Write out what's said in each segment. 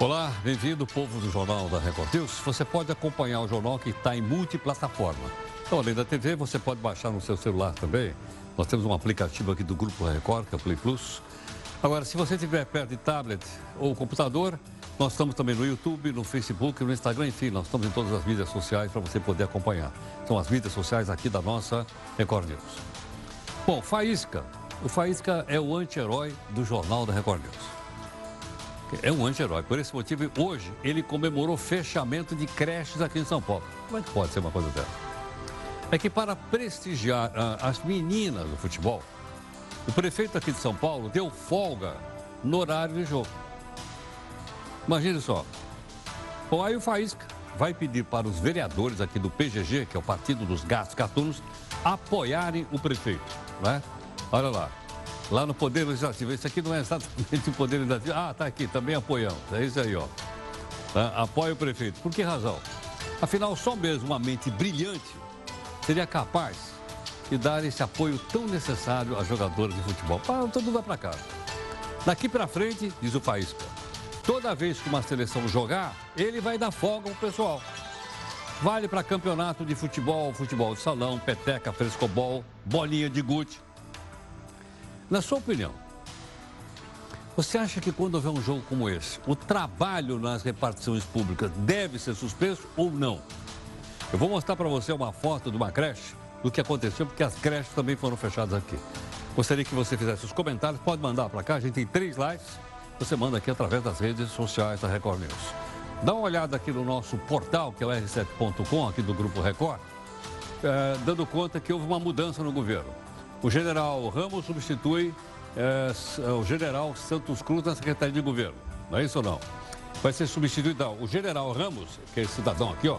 Olá, bem-vindo, povo do Jornal da Record News. Você pode acompanhar o jornal que está em multiplataforma. Então, além da TV, você pode baixar no seu celular também. Nós temos um aplicativo aqui do Grupo Record, que é o Play Plus. Agora, se você estiver perto de tablet ou computador, nós estamos também no YouTube, no Facebook, no Instagram, enfim, nós estamos em todas as mídias sociais para você poder acompanhar. São as mídias sociais aqui da nossa Record News. Bom, Faísca. O Faísca é o anti-herói do Jornal da Record News. É um anti-herói. Por esse motivo, hoje ele comemorou fechamento de creches aqui em São Paulo. Como é que pode ser uma coisa dessa? É que para prestigiar ah, as meninas do futebol, o prefeito aqui de São Paulo deu folga no horário de jogo. Imagine só. Bom, aí o Faísca vai pedir para os vereadores aqui do PGG, que é o Partido dos Gatos Gatunos, apoiarem o prefeito. Né? Olha lá. Lá no Poder Legislativo. Esse aqui não é exatamente o Poder Legislativo. Ah, tá aqui, também apoiamos. É isso aí, ó. Tá? Apoia o prefeito. Por que razão? Afinal, só mesmo uma mente brilhante seria capaz de dar esse apoio tão necessário a jogadores de futebol. Para todo mundo para casa. Daqui para frente, diz o Faísca, toda vez que uma seleção jogar, ele vai dar folga ao pessoal. Vale para campeonato de futebol, futebol de salão, peteca, frescobol, bolinha de gude. Na sua opinião, você acha que quando houver um jogo como esse, o trabalho nas repartições públicas deve ser suspenso ou não? Eu vou mostrar para você uma foto de uma creche do que aconteceu, porque as creches também foram fechadas aqui. Gostaria que você fizesse os comentários, pode mandar para cá, a gente tem três lives, você manda aqui através das redes sociais da Record News. Dá uma olhada aqui no nosso portal, que é o r7.com, aqui do Grupo Record, é, dando conta que houve uma mudança no governo. O general Ramos substitui é, o general Santos Cruz na Secretaria de Governo. Não é isso ou não? Vai ser substituído, não. O general Ramos, que é esse cidadão aqui, ó,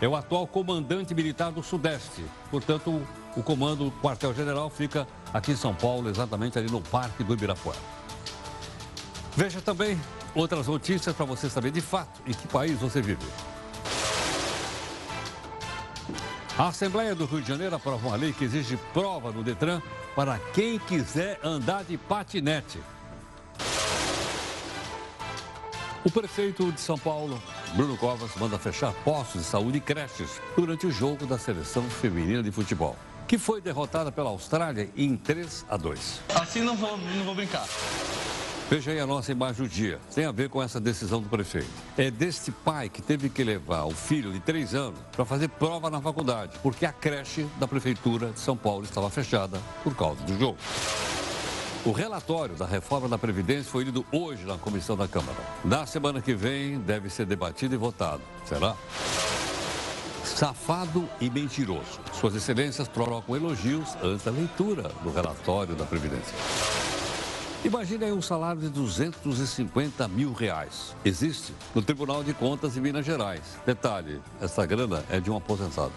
é o atual comandante militar do Sudeste. Portanto, o comando, o quartel-general, fica aqui em São Paulo, exatamente ali no Parque do Ibirapuera. Veja também outras notícias para você saber de fato em que país você vive. A Assembleia do Rio de Janeiro aprova uma lei que exige prova no Detran para quem quiser andar de patinete. O prefeito de São Paulo, Bruno Covas, manda fechar postos de saúde e creches durante o jogo da seleção feminina de futebol, que foi derrotada pela Austrália em 3 a 2. Assim não vou, não vou brincar. Veja aí a nossa imagem do dia. Tem a ver com essa decisão do prefeito. É deste pai que teve que levar o filho de três anos para fazer prova na faculdade, porque a creche da prefeitura de São Paulo estava fechada por causa do jogo. O relatório da reforma da Previdência foi lido hoje na comissão da Câmara. Na semana que vem deve ser debatido e votado. Será? Safado e mentiroso. Suas excelências trocam elogios antes da leitura do relatório da Previdência. Imagine aí um salário de 250 mil reais. Existe no Tribunal de Contas de Minas Gerais. Detalhe, essa grana é de um aposentado.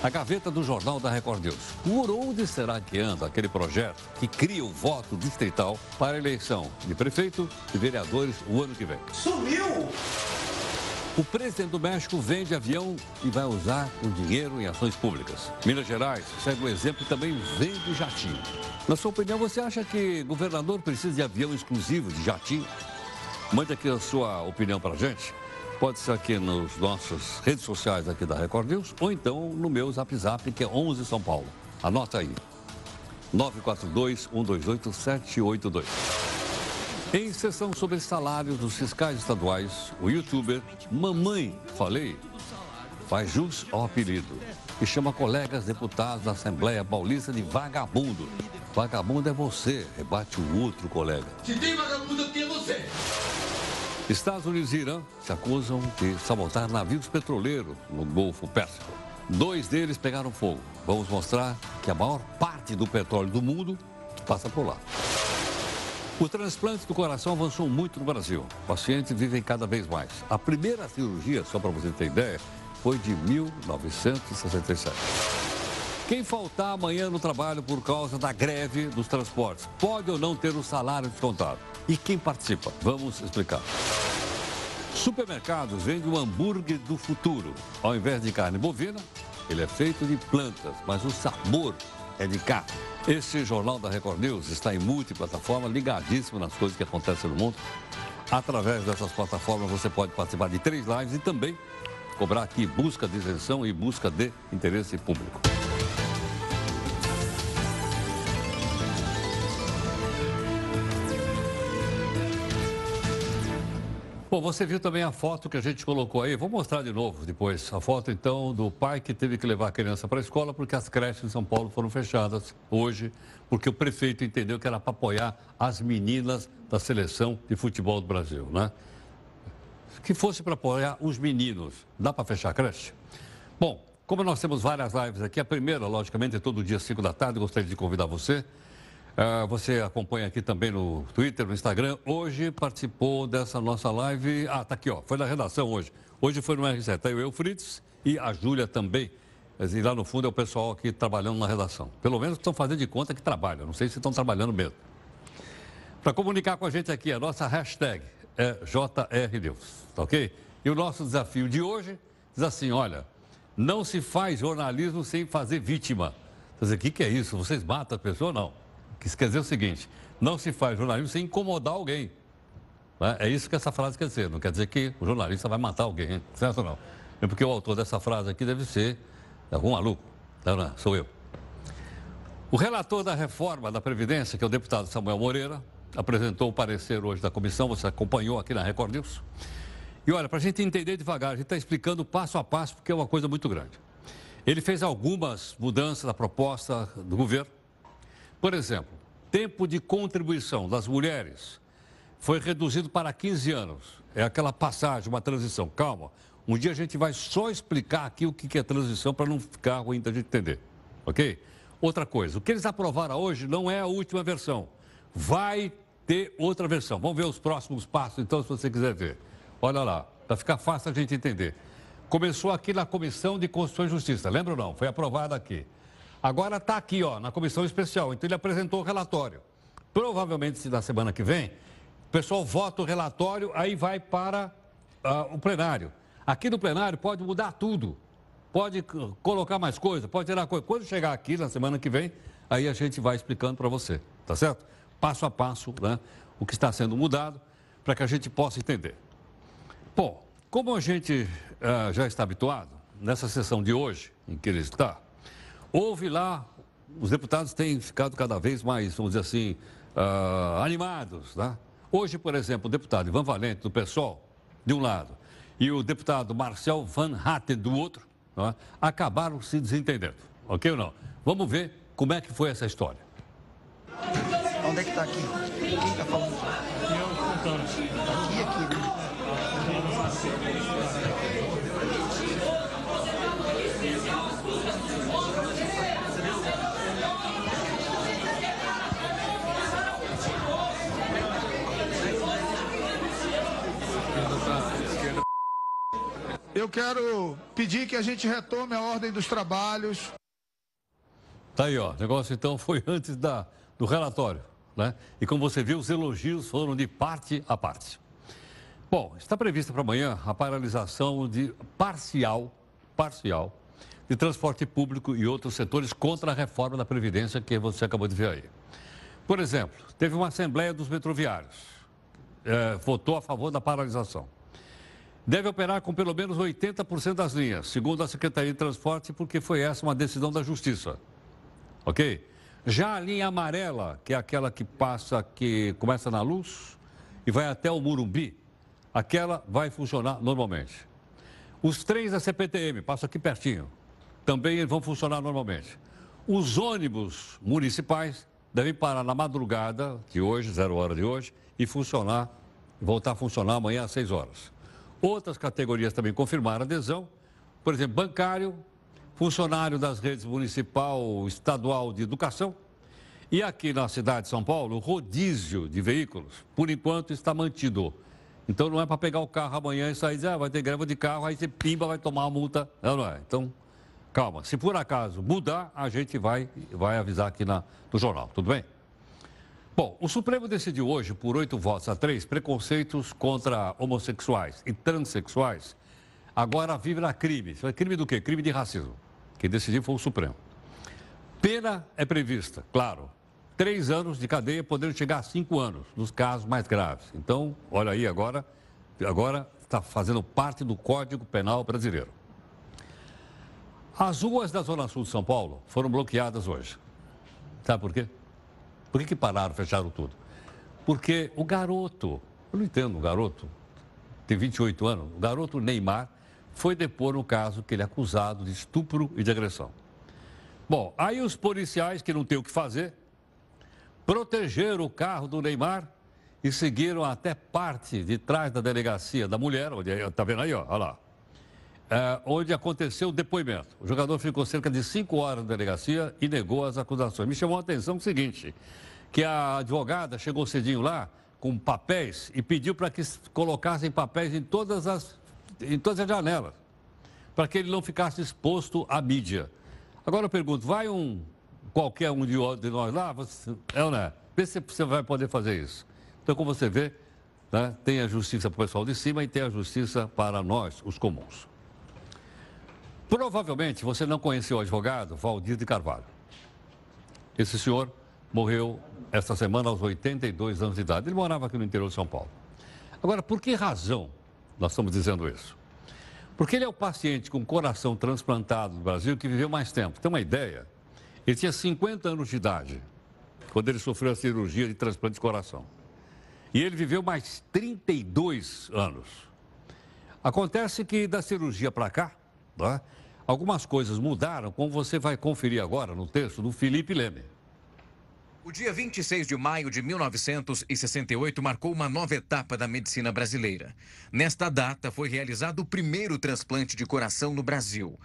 A gaveta do Jornal da Record News. Por onde será que anda aquele projeto que cria o voto distrital para a eleição de prefeito e vereadores o ano que vem? Sumiu! O presidente do México vende avião e vai usar o dinheiro em ações públicas. Minas Gerais segue o exemplo e também vende jatinho. Na sua opinião, você acha que governador precisa de avião exclusivo, de jatinho? Mande aqui a sua opinião para a gente. Pode ser aqui nas nossas redes sociais aqui da Record News ou então no meu Zap Zap, que é 11 São Paulo. Anota aí. 942-128-782. Em sessão sobre salários dos fiscais estaduais, o youtuber Mamãe Falei faz jus ao apelido e chama colegas deputados da Assembleia Paulista de vagabundo. Vagabundo é você, rebate o outro colega. Se tem vagabundo, aqui é você. Estados Unidos e Irã se acusam de sabotar navios petroleiros no Golfo Pérsico. Dois deles pegaram fogo. Vamos mostrar que a maior parte do petróleo do mundo passa por lá. O transplante do coração avançou muito no Brasil. Pacientes vivem cada vez mais. A primeira cirurgia, só para você ter ideia, foi de 1967. Quem faltar amanhã no trabalho por causa da greve dos transportes pode ou não ter o salário descontado? E quem participa? Vamos explicar. Supermercados vendem o hambúrguer do futuro. Ao invés de carne bovina, ele é feito de plantas, mas o sabor é de carne. Esse jornal da Record News está em multiplataforma, ligadíssimo nas coisas que acontecem no mundo. Através dessas plataformas você pode participar de três lives e também cobrar aqui busca de isenção e busca de interesse público. Bom, você viu também a foto que a gente colocou aí. Vou mostrar de novo depois. A foto, então, do pai que teve que levar a criança para a escola porque as creches em São Paulo foram fechadas hoje, porque o prefeito entendeu que era para apoiar as meninas da seleção de futebol do Brasil, né? Que fosse para apoiar os meninos. Dá para fechar a creche? Bom, como nós temos várias lives aqui, a primeira, logicamente, é todo dia, 5 da tarde. Gostaria de convidar você Uh, você acompanha aqui também no Twitter, no Instagram. Hoje participou dessa nossa live. Ah, tá aqui, ó. Foi na redação hoje. Hoje foi no R7. Tá aí o Eufrides e a Júlia também. E lá no fundo é o pessoal aqui trabalhando na redação. Pelo menos estão fazendo de conta que trabalham. Não sei se estão trabalhando mesmo. Para comunicar com a gente aqui, a nossa hashtag é JRNews, tá ok? E o nosso desafio de hoje diz assim: olha, não se faz jornalismo sem fazer vítima. Quer dizer, o que, que é isso? Vocês matam a pessoa? Não. Isso quer dizer o seguinte: não se faz jornalismo sem incomodar alguém. Né? É isso que essa frase quer dizer. Não quer dizer que o jornalista vai matar alguém, certo ou não? É porque o autor dessa frase aqui deve ser algum maluco. Não, não, sou eu. O relator da reforma da Previdência, que é o deputado Samuel Moreira, apresentou o parecer hoje da comissão, você acompanhou aqui na Record News. E olha, para a gente entender devagar, a gente está explicando passo a passo, porque é uma coisa muito grande. Ele fez algumas mudanças na proposta do governo por exemplo, tempo de contribuição das mulheres foi reduzido para 15 anos. É aquela passagem, uma transição. Calma, um dia a gente vai só explicar aqui o que é transição para não ficar ruim da gente entender. Ok? Outra coisa, o que eles aprovaram hoje não é a última versão. Vai ter outra versão. Vamos ver os próximos passos, então, se você quiser ver. Olha lá, para ficar fácil a gente entender. Começou aqui na Comissão de Constituição e Justiça, lembra ou não? Foi aprovado aqui. Agora está aqui, ó, na comissão especial. Então ele apresentou o relatório. Provavelmente, se na semana que vem, o pessoal vota o relatório, aí vai para uh, o plenário. Aqui no plenário pode mudar tudo. Pode colocar mais coisa, pode tirar coisa. Quando chegar aqui na semana que vem, aí a gente vai explicando para você, tá certo? Passo a passo, né? O que está sendo mudado, para que a gente possa entender. Bom, como a gente uh, já está habituado, nessa sessão de hoje, em que ele está, Houve lá, os deputados têm ficado cada vez mais, vamos dizer assim, uh, animados. Né? Hoje, por exemplo, o deputado Ivan Valente, do PSOL, de um lado, e o deputado Marcel Van Hatten, do outro, é? acabaram se desentendendo. Ok ou não? Vamos ver como é que foi essa história. Onde é que está aqui? Quem está falando? Eu, Aqui, aqui. Né? Eu quero pedir que a gente retome a ordem dos trabalhos. Tá aí, ó. O negócio então foi antes da, do relatório, né? E como você viu, os elogios foram de parte a parte. Bom, está prevista para amanhã a paralisação de parcial, parcial, de transporte público e outros setores contra a reforma da Previdência que você acabou de ver aí. Por exemplo, teve uma assembleia dos metroviários, é, votou a favor da paralisação deve operar com pelo menos 80% das linhas, segundo a Secretaria de Transporte, porque foi essa uma decisão da Justiça. Ok? Já a linha amarela, que é aquela que passa, que começa na luz e vai até o Murumbi, aquela vai funcionar normalmente. Os trens da CPTM, passam aqui pertinho, também vão funcionar normalmente. Os ônibus municipais devem parar na madrugada de hoje, zero hora de hoje, e funcionar, voltar a funcionar amanhã às 6 horas. Outras categorias também confirmaram adesão, por exemplo, bancário, funcionário das redes municipal, estadual de educação. E aqui na cidade de São Paulo, o rodízio de veículos, por enquanto, está mantido. Então não é para pegar o carro amanhã e sair e dizer, ah, vai ter greve de carro, aí você pimba, vai tomar uma multa. Não, não é. Então, calma. Se por acaso mudar, a gente vai, vai avisar aqui na, no jornal, tudo bem? Bom, o Supremo decidiu hoje, por oito votos a três, preconceitos contra homossexuais e transexuais agora vira crime. Isso é crime do quê? Crime de racismo. Quem decidiu foi o Supremo. Pena é prevista, claro. Três anos de cadeia, podendo chegar a cinco anos, nos casos mais graves. Então, olha aí agora, agora está fazendo parte do Código Penal brasileiro. As ruas da Zona Sul de São Paulo foram bloqueadas hoje. Sabe por quê? Por que, que pararam, fecharam tudo? Porque o garoto, eu não entendo, o garoto tem 28 anos, o garoto Neymar foi depor no caso que ele é acusado de estupro e de agressão. Bom, aí os policiais que não têm o que fazer, protegeram o carro do Neymar e seguiram até parte de trás da delegacia da mulher, onde está vendo aí, ó, olha lá, é, onde aconteceu o depoimento. O jogador ficou cerca de cinco horas na delegacia e negou as acusações. Me chamou a atenção o seguinte, que a advogada chegou cedinho lá com papéis e pediu para que colocassem papéis em todas as, em todas as janelas, para que ele não ficasse exposto à mídia. Agora eu pergunto, vai um qualquer um de, nós lá, você, é ou não é? Vê se você vai poder fazer isso. Então, como você vê, né, tem a justiça para o pessoal de cima e tem a justiça para nós, os comuns. Provavelmente você não conheceu o advogado Valdir de Carvalho. Esse senhor morreu esta semana aos 82 anos de idade. Ele morava aqui no interior de São Paulo. Agora, por que razão nós estamos dizendo isso? Porque ele é o paciente com coração transplantado no Brasil que viveu mais tempo. Tem uma ideia? Ele tinha 50 anos de idade quando ele sofreu a cirurgia de transplante de coração. E ele viveu mais 32 anos. Acontece que da cirurgia para cá, né, algumas coisas mudaram, como você vai conferir agora no texto do Felipe Leme. O dia 26 de maio de 1968 marcou uma nova etapa da medicina brasileira. Nesta data foi realizado o primeiro transplante de coração no Brasil.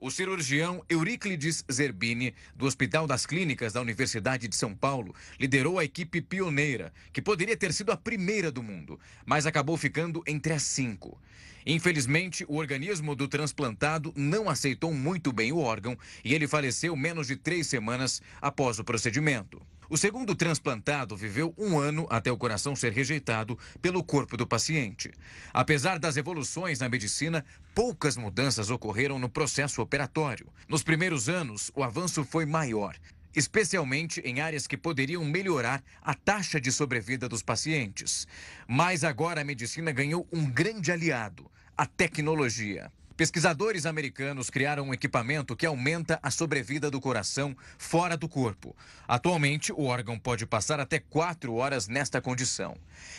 O cirurgião Euríclides Zerbini, do Hospital das Clínicas da Universidade de São Paulo, liderou a equipe pioneira, que poderia ter sido a primeira do mundo, mas acabou ficando entre as cinco. Infelizmente, o organismo do transplantado não aceitou muito bem o órgão e ele faleceu menos de três semanas após o procedimento. O segundo transplantado viveu um ano até o coração ser rejeitado pelo corpo do paciente. Apesar das evoluções na medicina, poucas mudanças ocorreram no processo operatório. Nos primeiros anos, o avanço foi maior, especialmente em áreas que poderiam melhorar a taxa de sobrevida dos pacientes. Mas agora a medicina ganhou um grande aliado: a tecnologia. Pesquisadores americanos criaram um equipamento que aumenta a sobrevida do coração fora do corpo. Atualmente, o órgão pode passar até quatro horas nesta condição.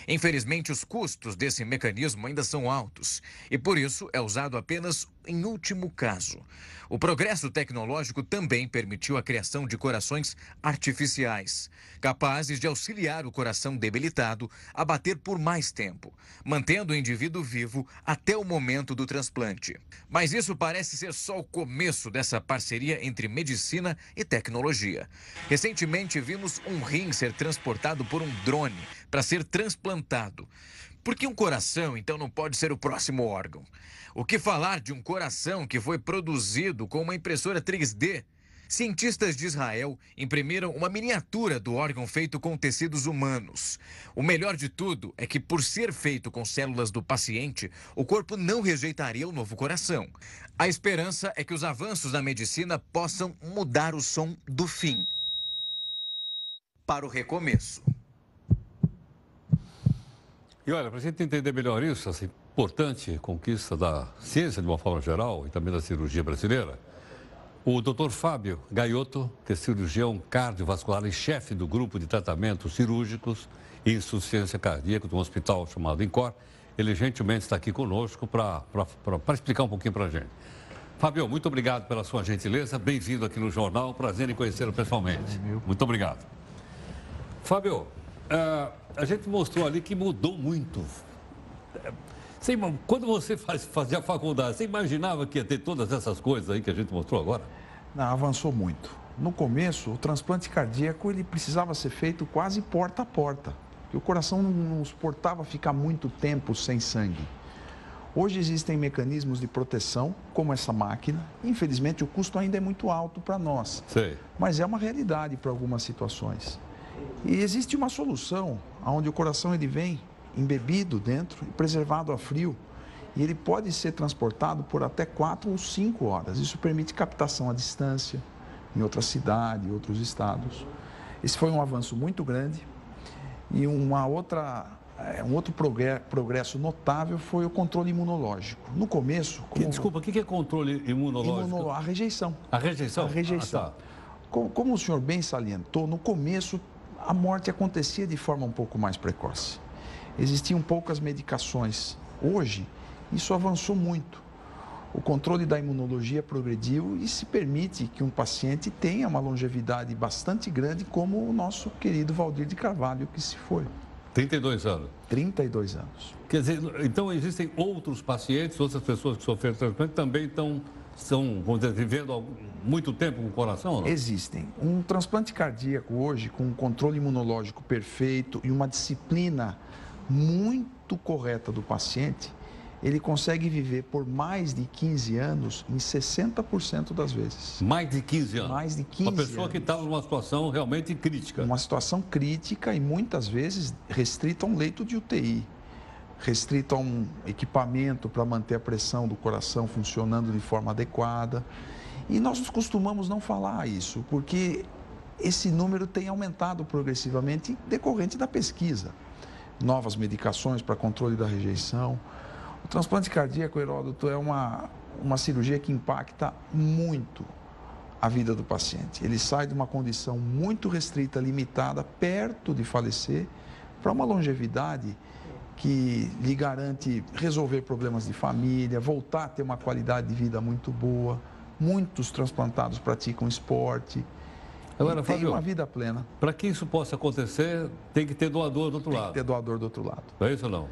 Infelizmente, os custos desse mecanismo ainda são altos e, por isso, é usado apenas em último caso. O progresso tecnológico também permitiu a criação de corações artificiais, capazes de auxiliar o coração debilitado a bater por mais tempo, mantendo o indivíduo vivo até o momento do transplante. Mas isso parece ser só o começo dessa parceria entre medicina e tecnologia. Recentemente vimos um rim ser transportado por um drone para ser transplantado. Por que um coração, então, não pode ser o próximo órgão? O que falar de um coração que foi produzido com uma impressora 3D? Cientistas de Israel imprimiram uma miniatura do órgão feito com tecidos humanos. O melhor de tudo é que, por ser feito com células do paciente, o corpo não rejeitaria o novo coração. A esperança é que os avanços da medicina possam mudar o som do fim para o recomeço. E olha, para a gente entender melhor isso, essa importante conquista da ciência de uma forma geral e também da cirurgia brasileira, o Dr. Fábio Gaiotto, que é cirurgião cardiovascular e chefe do grupo de tratamentos cirúrgicos e insuficiência cardíaca de um hospital chamado INCOR, ele gentilmente está aqui conosco para explicar um pouquinho para a gente. Fábio, muito obrigado pela sua gentileza, bem-vindo aqui no jornal, prazer em conhecê-lo pessoalmente. Muito obrigado. Fábio, uh, a gente mostrou ali que mudou muito. Você, quando você faz, fazia a faculdade, você imaginava que ia ter todas essas coisas aí que a gente mostrou agora? Não, avançou muito. No começo, o transplante cardíaco ele precisava ser feito quase porta a porta, porque o coração não suportava ficar muito tempo sem sangue. Hoje existem mecanismos de proteção, como essa máquina. Infelizmente, o custo ainda é muito alto para nós. Sei. Mas é uma realidade para algumas situações. E existe uma solução onde o coração ele vem embebido dentro e preservado a frio. e ele pode ser transportado por até 4 ou 5 horas. Isso permite captação à distância em outra cidade, em outros estados. Esse foi um avanço muito grande. E uma outra, é, um outro progresso notável foi o controle imunológico. No começo. Como... Desculpa, o que é controle imunológico? Imuno... A rejeição. A rejeição? A rejeição. Ah, tá. como, como o senhor bem salientou, no começo a morte acontecia de forma um pouco mais precoce. Existiam poucas medicações. Hoje, isso avançou muito. O controle da imunologia progrediu e se permite que um paciente tenha uma longevidade bastante grande, como o nosso querido Valdir de Carvalho, que se foi. 32 anos. 32 anos. Quer dizer, então existem outros pacientes, outras pessoas que sofreram transplante também estão, estão vamos dizer, vivendo muito tempo com o coração? Não? Existem. Um transplante cardíaco hoje, com um controle imunológico perfeito e uma disciplina muito correta do paciente, ele consegue viver por mais de 15 anos em 60% das vezes. Mais de 15 anos? Mais de 15 anos. Uma pessoa anos. que está numa situação realmente crítica. Uma situação crítica e muitas vezes restrita a um leito de UTI, restrita a um equipamento para manter a pressão do coração funcionando de forma adequada. E nós costumamos não falar isso, porque esse número tem aumentado progressivamente decorrente da pesquisa. Novas medicações para controle da rejeição o transplante cardíaco, Heródoto, é uma, uma cirurgia que impacta muito a vida do paciente. Ele sai de uma condição muito restrita, limitada, perto de falecer, para uma longevidade que lhe garante resolver problemas de família, voltar a ter uma qualidade de vida muito boa. Muitos transplantados praticam esporte. Agora, tem Fábio, uma vida plena. Para que isso possa acontecer, tem que ter doador do outro tem lado. Tem que ter doador do outro lado. É isso ou não?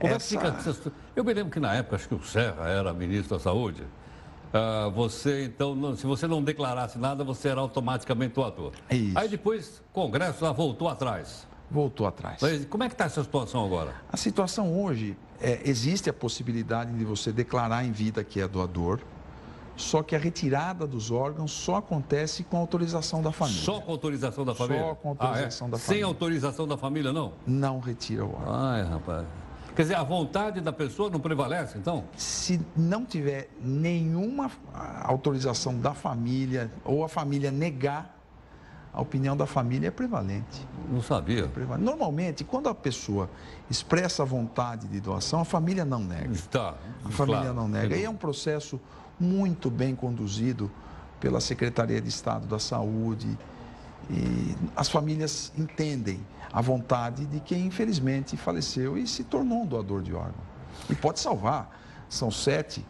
Como Essa... é que fica... Eu me lembro que na época, acho que o Serra era ministro da Saúde. Uh, você, então, não, se você não declarasse nada, você era automaticamente doador. Isso. Aí depois, o Congresso já voltou atrás. Voltou atrás. Mas como é que está essa situação agora? A situação hoje, é, existe a possibilidade de você declarar em vida que é doador, só que a retirada dos órgãos só acontece com autorização da família. Só com autorização da família? Só com autorização ah, é? da família. Sem autorização da família, não? Não retira o órgão. Ai, rapaz. Quer dizer, a vontade da pessoa não prevalece, então? Se não tiver nenhuma autorização da família ou a família negar, a opinião da família é prevalente. Não sabia. É prevalente. Normalmente, quando a pessoa expressa a vontade de doação, a família não nega. Está. A família claro. não nega. E é um processo muito bem conduzido pela Secretaria de Estado da Saúde. E as famílias entendem a vontade de quem infelizmente faleceu e se tornou um doador de órgão. E pode salvar. São sete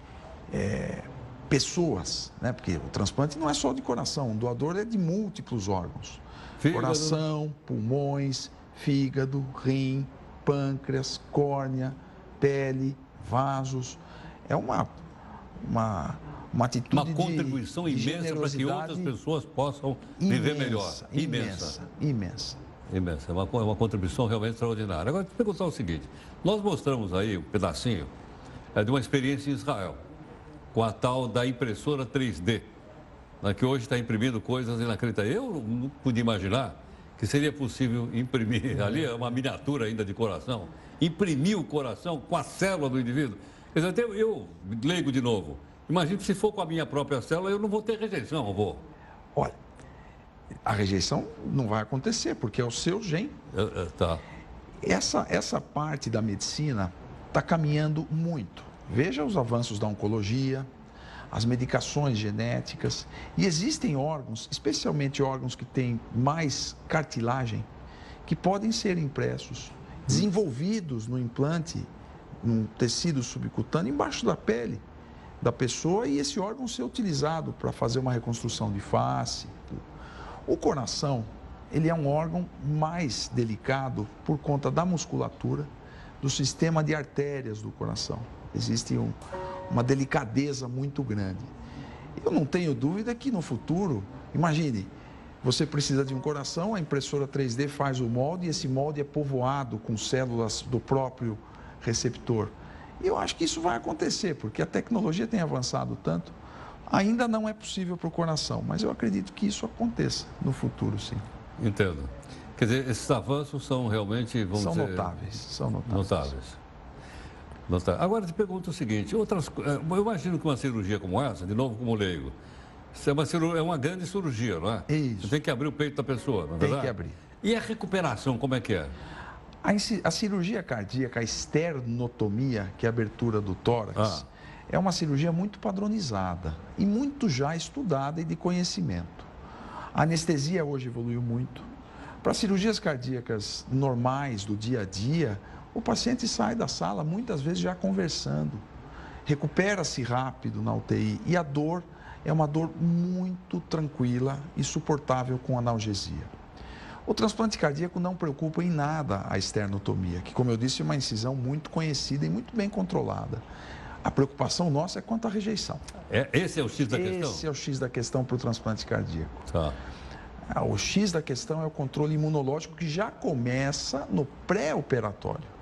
é, pessoas, né? porque o transplante não é só de coração, o doador é de múltiplos órgãos. Fígado. Coração, pulmões, fígado, rim, pâncreas, córnea, pele, vasos. É uma, uma, uma atitude Uma contribuição de, imensa para que outras pessoas possam imensa, viver melhor. Imensa. Imensa. imensa imensa, é uma, é uma contribuição realmente extraordinária. Agora, te perguntar o seguinte: nós mostramos aí um pedacinho é, de uma experiência em Israel, com a tal da impressora 3D, né, que hoje está imprimindo coisas inacreditáveis. Eu não podia imaginar que seria possível imprimir, ali é uma miniatura ainda de coração, imprimir o coração com a célula do indivíduo. Quer dizer, eu, eu leigo de novo. Imagina se for com a minha própria célula, eu não vou ter rejeição, avô. Olha, a rejeição não vai acontecer, porque é o seu gene. É, é, tá. Essa, essa parte da medicina está caminhando muito. Veja os avanços da oncologia, as medicações genéticas. E existem órgãos, especialmente órgãos que têm mais cartilagem, que podem ser impressos, desenvolvidos no implante, num tecido subcutâneo, embaixo da pele da pessoa, e esse órgão ser utilizado para fazer uma reconstrução de face, o coração, ele é um órgão mais delicado por conta da musculatura, do sistema de artérias do coração. Existe um, uma delicadeza muito grande. Eu não tenho dúvida que no futuro, imagine, você precisa de um coração, a impressora 3D faz o molde e esse molde é povoado com células do próprio receptor. E eu acho que isso vai acontecer, porque a tecnologia tem avançado tanto Ainda não é possível para o coração, mas eu acredito que isso aconteça no futuro, sim. Entendo. Quer dizer, esses avanços são realmente, vamos são dizer... Notáveis, são notáveis. Notáveis. Tá. Agora te pergunto o seguinte, outras, eh, eu imagino que uma cirurgia como essa, de novo como leigo, é uma, ciru- é uma grande cirurgia, não é? Isso. Você tem que abrir o peito da pessoa, não é Tem verdade? que abrir. E a recuperação, como é que é? A, a cirurgia cardíaca, a esternotomia, que é a abertura do tórax, Ah. é uma cirurgia muito padronizada e muito já estudada e de conhecimento. A anestesia hoje evoluiu muito. Para cirurgias cardíacas normais do dia a dia, o paciente sai da sala muitas vezes já conversando, recupera-se rápido na UTI e a dor é uma dor muito tranquila e suportável com analgesia. O transplante cardíaco não preocupa em nada a esternotomia, que, como eu disse, é uma incisão muito conhecida e muito bem controlada. A preocupação nossa é quanto à rejeição. É, esse é o X da Esse questão? é o X da questão para o transplante cardíaco. Tá. Ah, O X da questão é o controle imunológico que já começa no pré-operatório.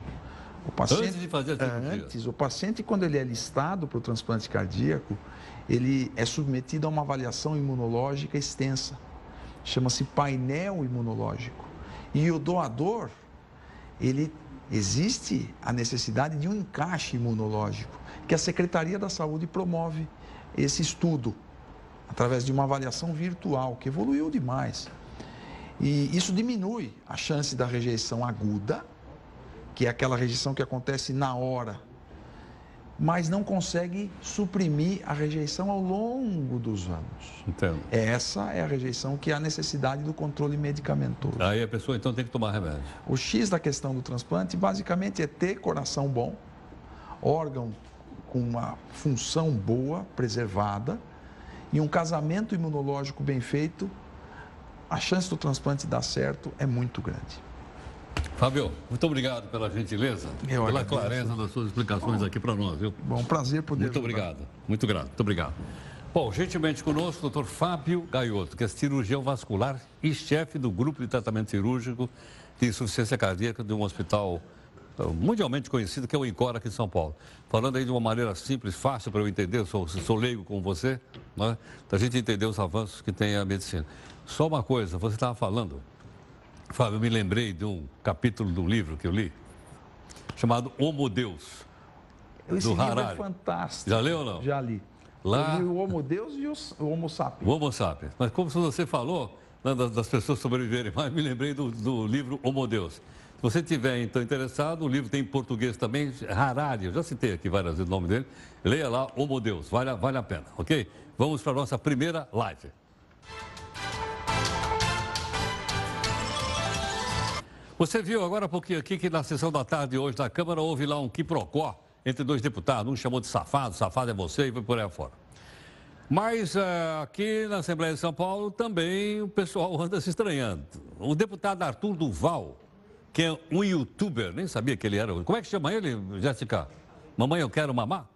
O paciente, Antes de fazer a cirurgia. Antes, o paciente, quando ele é listado para o transplante cardíaco, ele é submetido a uma avaliação imunológica extensa. Chama-se painel imunológico. E o doador, ele existe a necessidade de um encaixe imunológico, que a Secretaria da Saúde promove esse estudo através de uma avaliação virtual, que evoluiu demais. E isso diminui a chance da rejeição aguda, que é aquela rejeição que acontece na hora, mas não consegue suprimir a rejeição ao longo dos anos. Entendo. Essa é a rejeição que há necessidade do controle medicamentoso. Aí a pessoa então tem que tomar remédio. O X da questão do transplante basicamente é ter coração bom, órgão com uma função boa, preservada, e um casamento imunológico bem feito, a chance do transplante dar certo é muito grande. Fábio, muito obrigado pela gentileza, Eu pela agradeço. clareza das suas explicações aqui para nós, viu? Bom, um prazer poder Muito ajudar. obrigado, muito grato, muito obrigado. Bom, gentilmente conosco, doutor Fábio Gaiotto, que é cirurgião vascular e chefe do grupo de tratamento cirúrgico de insuficiência cardíaca de um hospital eh, mundialmente conhecido, que é o INCOR aqui em São Paulo. Falando aí de uma maneira simples, fácil para eu entender, eu sou, sou leigo como você, né? da gente entender os avanços que tem a medicina. Só uma coisa, você estava falando, Fábio, eu me lembrei de um capítulo do livro que eu li, chamado Homo Deus. Esse do livro Harari. é fantástico. Já leu ou não? Já li. Lá- o Homo Deus e o, Homo Sapiens. O Homo sapiens. Mas como você falou, né, das, pessoas sobreviverem mais, me lembrei do, do livro Homo Deus. Se você tiver, então, interessado, o livro tem em português também, Harari, eu já citei aqui várias vezes o nome dele. Leia lá, Homo Deus, vale, vale a pena, ok? Vamos para a nossa primeira live. Você viu agora há pouquinho aqui que na sessão da tarde de hoje da Câmara houve lá um quiprocó entre dois deputados. Um chamou de safado, safado é você e foi por aí afora. Mas eh, aqui na Assembleia de São Paulo também o pessoal anda se estranhando. O deputado Arthur Duval, que é um youtuber, nem sabia que ele era. Como é que chama ele, Jéssica? Mamãe, eu quero mamar?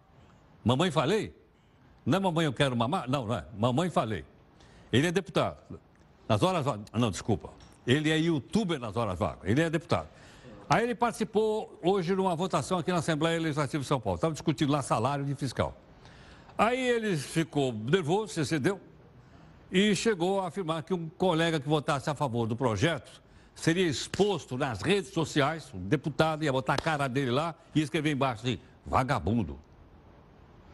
Mamãe, falei? Não é mamãe, eu quero mamar? Não, não é. Mamãe, falei. Ele é deputado. Nas horas. Não, desculpa. Ele é youtuber nas horas vagas. Ele é deputado. Aí ele participou hoje numa votação aqui na Assembleia Legislativa de São Paulo. Estava discutindo lá salário de fiscal. Aí ele ficou nervoso, se excedeu e chegou a afirmar que um colega que votasse a favor do projeto seria exposto nas redes sociais, o deputado ia botar a cara dele lá e escrever embaixo assim, vagabundo.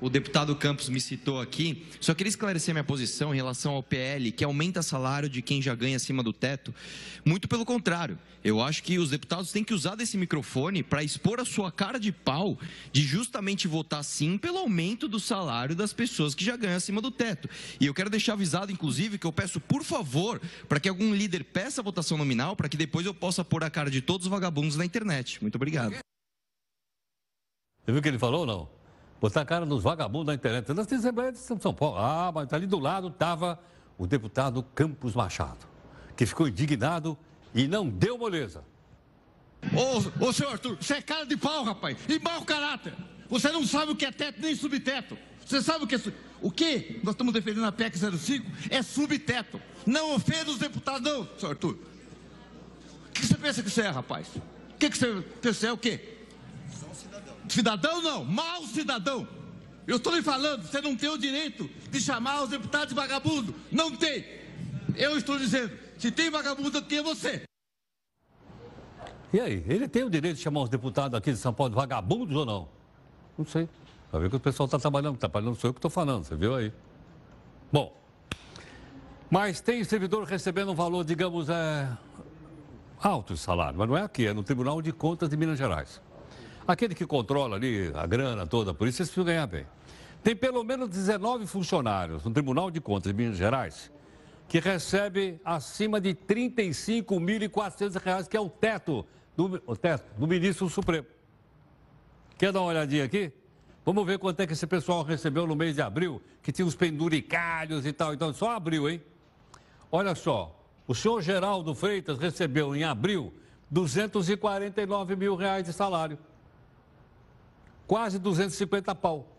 O deputado Campos me citou aqui. Só queria esclarecer minha posição em relação ao PL, que aumenta salário de quem já ganha acima do teto. Muito pelo contrário. Eu acho que os deputados têm que usar desse microfone para expor a sua cara de pau de justamente votar sim pelo aumento do salário das pessoas que já ganham acima do teto. E eu quero deixar avisado, inclusive, que eu peço, por favor, para que algum líder peça a votação nominal, para que depois eu possa pôr a cara de todos os vagabundos na internet. Muito obrigado. Você viu o que ele falou ou não? Botar a cara nos vagabundos da internet. Na Assembleia de São Paulo. Ah, mas ali do lado estava o deputado Campos Machado, que ficou indignado e não deu moleza. Ô, ô, senhor Arthur, você é cara de pau, rapaz. E mau caráter. Você não sabe o que é teto nem subteto. Você sabe o que é. O que nós estamos defendendo a PEC 05 é subteto. Não ofenda os deputados, não, senhor Arthur. O que você pensa que você é, rapaz? O que, que você pensa que você é o quê? Cidadão não, mau cidadão. Eu estou lhe falando, você não tem o direito de chamar os deputados de vagabundo. Não tem. Eu estou dizendo, se tem vagabundo aqui é você. E aí, ele tem o direito de chamar os deputados aqui de São Paulo de vagabundos ou não? Não sei. Vai ver que o pessoal está trabalhando. Está trabalhando, sou eu que estou falando, você viu aí. Bom, mas tem servidor recebendo um valor, digamos, é, alto de salário, mas não é aqui, é no Tribunal de Contas de Minas Gerais. Aquele que controla ali a grana toda, por isso eles precisam ganhar bem. Tem pelo menos 19 funcionários no Tribunal de Contas de Minas Gerais que recebe acima de R$ 35.400, que é o teto do, o teto do ministro Supremo. Quer dar uma olhadinha aqui? Vamos ver quanto é que esse pessoal recebeu no mês de abril, que tinha os penduricalhos e tal. Então, só abril, hein? Olha só, o senhor Geraldo Freitas recebeu em abril 249 mil reais de salário. Quase 250 pau.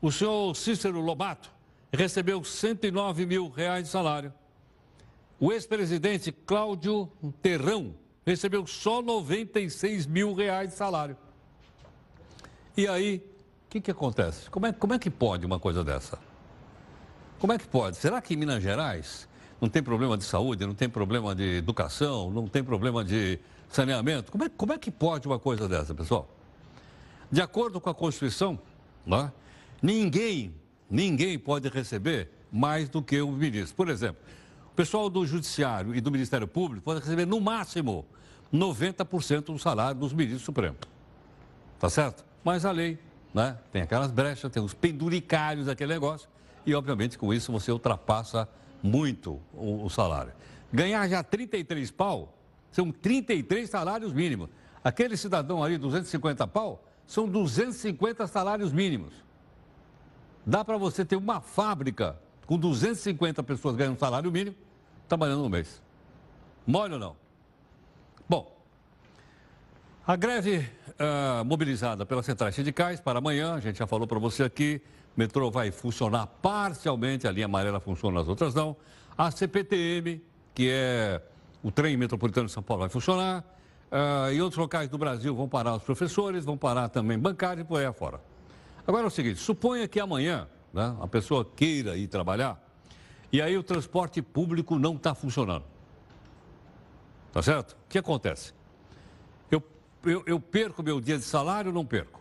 O senhor Cícero Lobato recebeu 109 mil reais de salário. O ex-presidente Cláudio Terrão recebeu só 96 mil reais de salário. E aí, o que, que acontece? Como é, como é que pode uma coisa dessa? Como é que pode? Será que em Minas Gerais não tem problema de saúde, não tem problema de educação, não tem problema de saneamento? Como é, como é que pode uma coisa dessa, pessoal? De acordo com a Constituição, né, ninguém, ninguém pode receber mais do que o ministro. Por exemplo, o pessoal do Judiciário e do Ministério Público pode receber no máximo 90% do salário dos ministros supremos. Tá certo? Mas a lei, né, tem aquelas brechas, tem os penduricários daquele negócio, e obviamente com isso você ultrapassa muito o, o salário. Ganhar já 33 pau, são 33 salários mínimos. Aquele cidadão ali, 250 pau, são 250 salários mínimos. Dá para você ter uma fábrica com 250 pessoas ganhando salário mínimo, trabalhando no mês. Mole ou não? Bom, a greve uh, mobilizada pelas centrais sindicais para amanhã, a gente já falou para você aqui, metrô vai funcionar parcialmente, a linha amarela funciona, as outras não. A CPTM, que é o trem metropolitano de São Paulo, vai funcionar. Uh, e outros locais do Brasil vão parar os professores, vão parar também bancários e por aí afora. Agora é o seguinte, suponha que amanhã né, a pessoa queira ir trabalhar e aí o transporte público não está funcionando. Tá certo? O que acontece? Eu, eu, eu perco meu dia de salário ou não perco?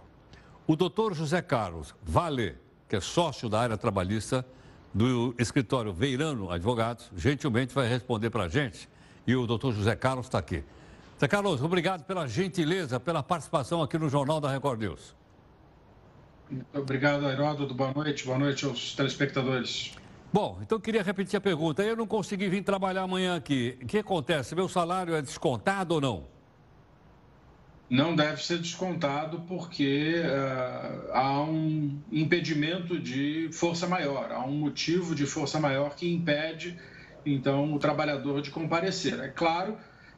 O doutor José Carlos Vale, que é sócio da área trabalhista do escritório Veirano Advogados, gentilmente vai responder para a gente. E o doutor José Carlos está aqui. José Carlos, obrigado pela gentileza, pela participação aqui no Jornal da Record News. Muito obrigado, Heródoto. Boa noite. Boa noite aos telespectadores. Bom, então queria repetir a pergunta. Eu não consegui vir trabalhar amanhã aqui. O que acontece? Meu salário é descontado ou não? Não deve ser descontado porque uh, há um impedimento de força maior, há um motivo de força maior que impede, então, o trabalhador de comparecer. É claro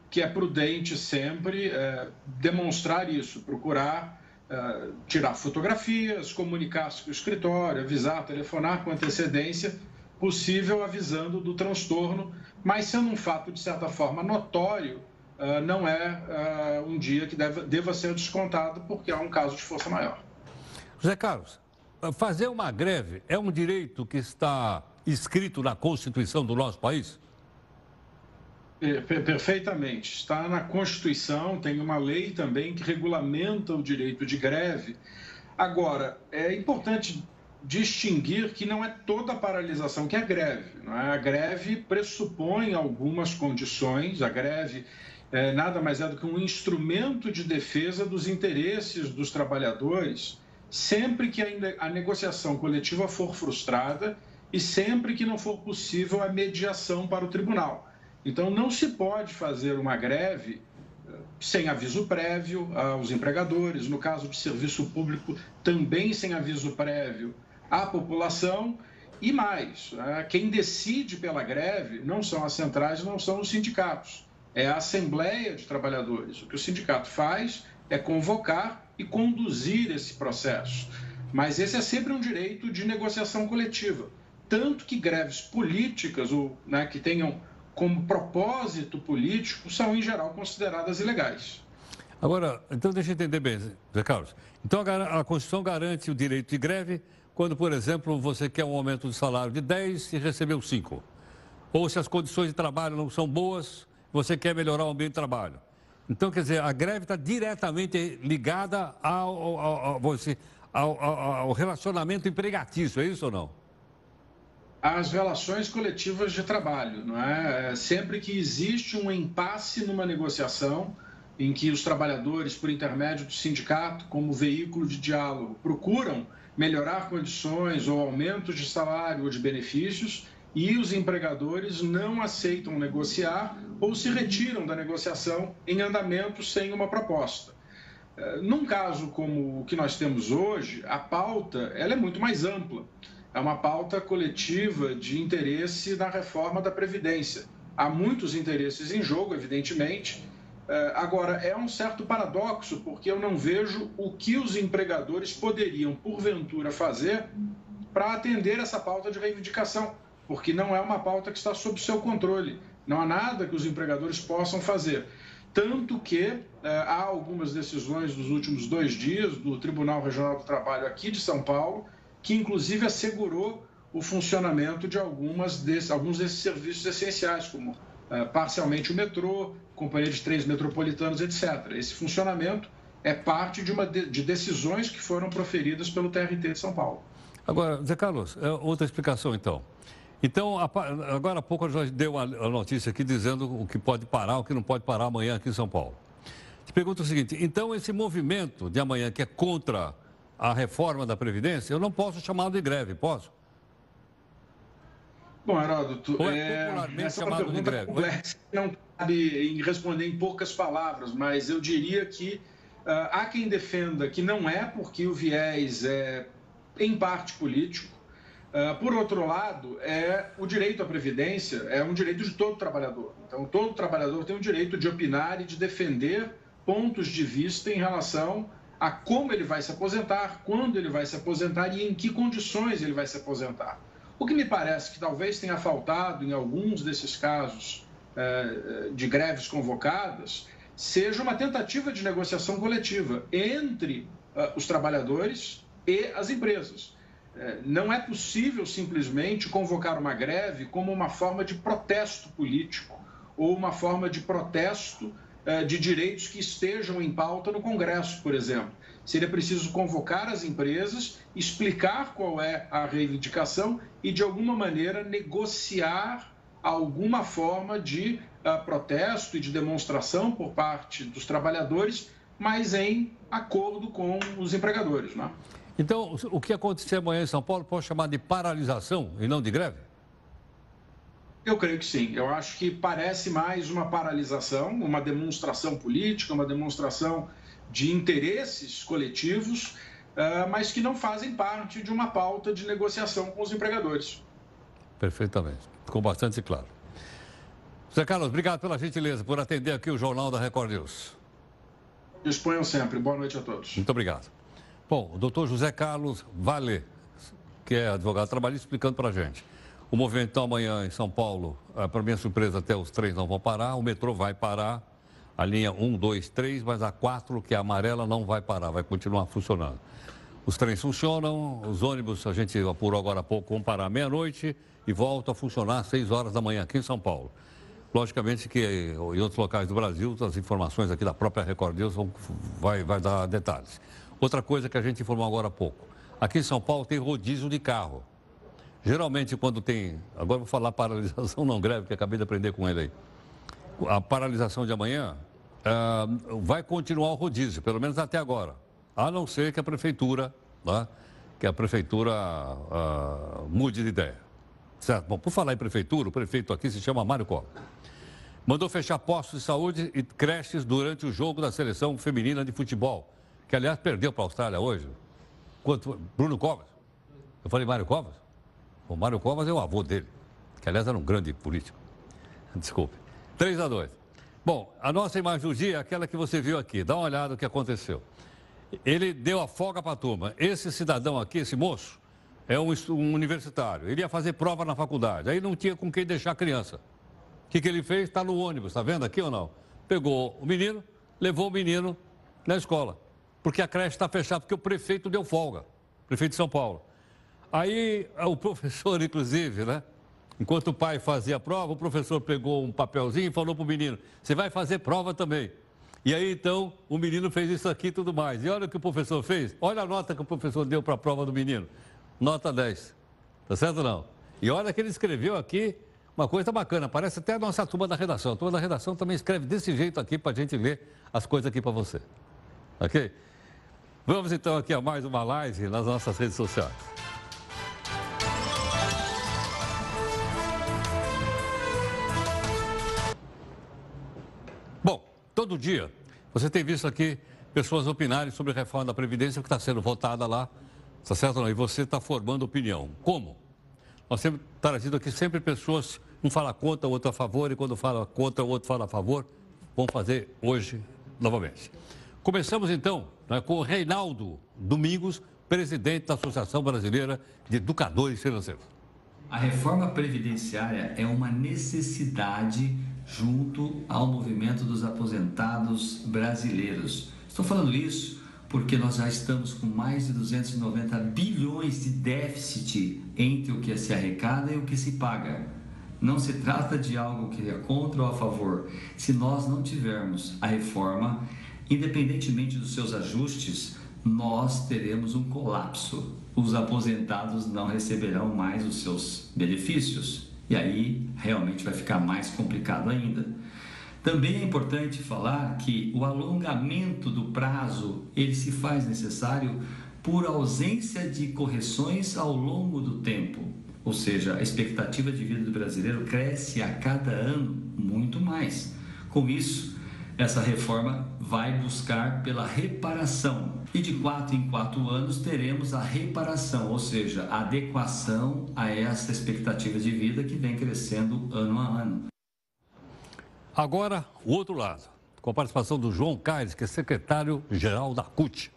que é prudente sempre uh, demonstrar isso, procurar uh, tirar fotografias, comunicar-se com o escritório, avisar, telefonar com antecedência possível avisando do transtorno, mas sendo um fato, de certa forma, notório, uh, não é uh, um dia que deve, deva ser descontado, porque há um caso de força maior. José Carlos, fazer uma greve é um direito que está escrito na Constituição do nosso país? Perfeitamente. Está na Constituição, tem uma lei também que regulamenta o direito de greve. Agora, é importante distinguir que não é toda a paralisação que é greve. É? A greve pressupõe algumas condições, a greve é, nada mais é do que um instrumento de defesa dos interesses dos trabalhadores, sempre que a negociação coletiva for frustrada e sempre que não for possível a mediação para o tribunal. Então, não se pode fazer uma greve eh, sem aviso prévio aos empregadores, no caso de serviço público, também sem aviso prévio à população e mais, né, quem decide pela greve não são as centrais, não são os sindicatos, é a Assembleia de Trabalhadores. O que o sindicato faz é convocar e conduzir esse processo. Mas esse é sempre um direito de negociação coletiva. Tanto que greves políticas, ou né, que tenham como propósito político, são em geral consideradas ilegais. Agora, então deixa eu entender bem, Zé Carlos. Então a Constituição garante o direito de greve quando, por exemplo, você quer um aumento de salário de 10 e recebeu 5. Ou se as condições de trabalho não são boas, você quer melhorar o ambiente de trabalho. Então, quer dizer, a greve está diretamente ligada ao, ao, ao, ao, ao relacionamento empregatício, é isso ou não? As relações coletivas de trabalho, não é? Sempre que existe um impasse numa negociação, em que os trabalhadores, por intermédio do sindicato, como veículo de diálogo, procuram melhorar condições ou aumentos de salário ou de benefícios, e os empregadores não aceitam negociar ou se retiram da negociação em andamento sem uma proposta. Eh, num caso como o que nós temos hoje, a pauta ela é muito mais ampla. É uma pauta coletiva de interesse na reforma da Previdência. Há muitos interesses em jogo, evidentemente. Eh, agora, é um certo paradoxo, porque eu não vejo o que os empregadores poderiam, porventura, fazer para atender essa pauta de reivindicação, porque não é uma pauta que está sob seu controle. Não há nada que os empregadores possam fazer. Tanto que eh, há algumas decisões dos últimos dois dias do Tribunal Regional do Trabalho aqui de São Paulo, que inclusive assegurou o funcionamento de algumas desse, alguns desses serviços essenciais, como eh, parcialmente o metrô, companhia de trens metropolitanos, etc. Esse funcionamento é parte de, uma de, de decisões que foram proferidas pelo TRT de São Paulo. Agora, Zé Carlos, é outra explicação então. Então, agora há pouco a gente deu a notícia aqui dizendo o que pode parar, o que não pode parar amanhã aqui em São Paulo. Te pergunto o seguinte: então, esse movimento de amanhã que é contra a reforma da Previdência, eu não posso chamar de greve, posso? Bom, Heródoto, Ou é, popularmente essa chamado pergunta de greve. Complexa, não cabe em responder em poucas palavras, mas eu diria que uh, há quem defenda que não é porque o viés é, em parte, político, Uh, por outro lado, é o direito à previdência é um direito de todo trabalhador. Então, todo trabalhador tem o direito de opinar e de defender pontos de vista em relação a como ele vai se aposentar, quando ele vai se aposentar e em que condições ele vai se aposentar. O que me parece que talvez tenha faltado em alguns desses casos uh, de greves convocadas seja uma tentativa de negociação coletiva entre uh, os trabalhadores e as empresas não é possível simplesmente convocar uma greve como uma forma de protesto político ou uma forma de protesto de direitos que estejam em pauta no Congresso, por exemplo. Seria preciso convocar as empresas, explicar qual é a reivindicação e, de alguma maneira, negociar alguma forma de uh, protesto e de demonstração por parte dos trabalhadores, mas em acordo com os empregadores. Não é? Então, o que acontecer amanhã em São Paulo pode chamar de paralisação e não de greve? Eu creio que sim. Eu acho que parece mais uma paralisação, uma demonstração política, uma demonstração de interesses coletivos, ah, mas que não fazem parte de uma pauta de negociação com os empregadores. Perfeitamente. Ficou bastante claro. Zé Carlos, obrigado pela gentileza por atender aqui o Jornal da Record News. Disponham sempre. Boa noite a todos. Muito obrigado. Bom, o doutor José Carlos Vale, que é advogado trabalhista, explicando para a gente. O movimento então, amanhã em São Paulo, ah, para minha surpresa, até os trens não vão parar, o metrô vai parar, a linha 1, 2, 3, mas a 4, que é amarela, não vai parar, vai continuar funcionando. Os trens funcionam, os ônibus, a gente apurou agora há pouco, vão parar meia-noite e voltam a funcionar às 6 horas da manhã aqui em São Paulo. Logicamente que em outros locais do Brasil, as informações aqui da própria Record News vão, vai, vai dar detalhes. Outra coisa que a gente informou agora há pouco. Aqui em São Paulo tem rodízio de carro. Geralmente, quando tem. Agora vou falar paralisação, não greve, que acabei de aprender com ele aí. A paralisação de amanhã uh, vai continuar o rodízio, pelo menos até agora. A não ser que a prefeitura, tá? que a prefeitura uh, mude de ideia. Certo? Bom, por falar em prefeitura, o prefeito aqui se chama Mário Covas. Mandou fechar postos de saúde e creches durante o jogo da seleção feminina de futebol que aliás perdeu para a Austrália hoje. Quanto, Bruno Covas. Eu falei Mário Covas? O Mário Covas é o avô dele, que aliás era um grande político. Desculpe. 3 a 2. Bom, a nossa imagem do dia é aquela que você viu aqui. Dá uma olhada no que aconteceu. Ele deu a folga para a turma. Esse cidadão aqui, esse moço, é um, um, universitário. Ele ia fazer prova na faculdade. Aí não tinha com quem deixar a criança. O que, que ele fez? Está no ônibus, está vendo aqui ou não? Pegou o menino, levou o menino na escola porque a creche está fechada, porque o prefeito deu folga, prefeito de São Paulo. Aí o professor, inclusive, né? Enquanto o pai fazia a prova, o professor pegou um papelzinho e falou para o menino: Você vai fazer prova também. E aí, então, o menino fez isso aqui e tudo mais. E olha o que o professor fez. Olha a nota que o professor deu para a prova do menino. Nota 10. Tá certo não? E olha que ele escreveu aqui uma coisa bacana. Parece até a nossa turma da redação. A turma da redação também escreve desse jeito aqui para a gente ler as coisas aqui para você. Ok? Vamos então aqui a mais uma live nas nossas redes sociais. Todo dia você tem visto aqui pessoas opinarem sobre a reforma da Previdência que está sendo votada lá, está certo? Não? E você está formando opinião. Como? Nós temos trazido aqui sempre pessoas, um fala contra, o outro a favor, e quando fala contra, o outro fala a favor. Vamos fazer hoje novamente. Começamos então né, com o Reinaldo Domingos, presidente da Associação Brasileira de Educadores Financeiros. A reforma previdenciária é uma necessidade junto ao movimento dos aposentados brasileiros. Estou falando isso porque nós já estamos com mais de 290 bilhões de déficit entre o que se arrecada e o que se paga. Não se trata de algo que é contra ou a favor. Se nós não tivermos a reforma, independentemente dos seus ajustes, nós teremos um colapso. Os aposentados não receberão mais os seus benefícios. E aí realmente vai ficar mais complicado ainda. Também é importante falar que o alongamento do prazo ele se faz necessário por ausência de correções ao longo do tempo. Ou seja, a expectativa de vida do brasileiro cresce a cada ano muito mais. Com isso, essa reforma vai buscar pela reparação. E de quatro em quatro anos teremos a reparação, ou seja, a adequação a essa expectativa de vida que vem crescendo ano a ano. Agora, o outro lado, com a participação do João Caires, que é secretário-geral da CUT.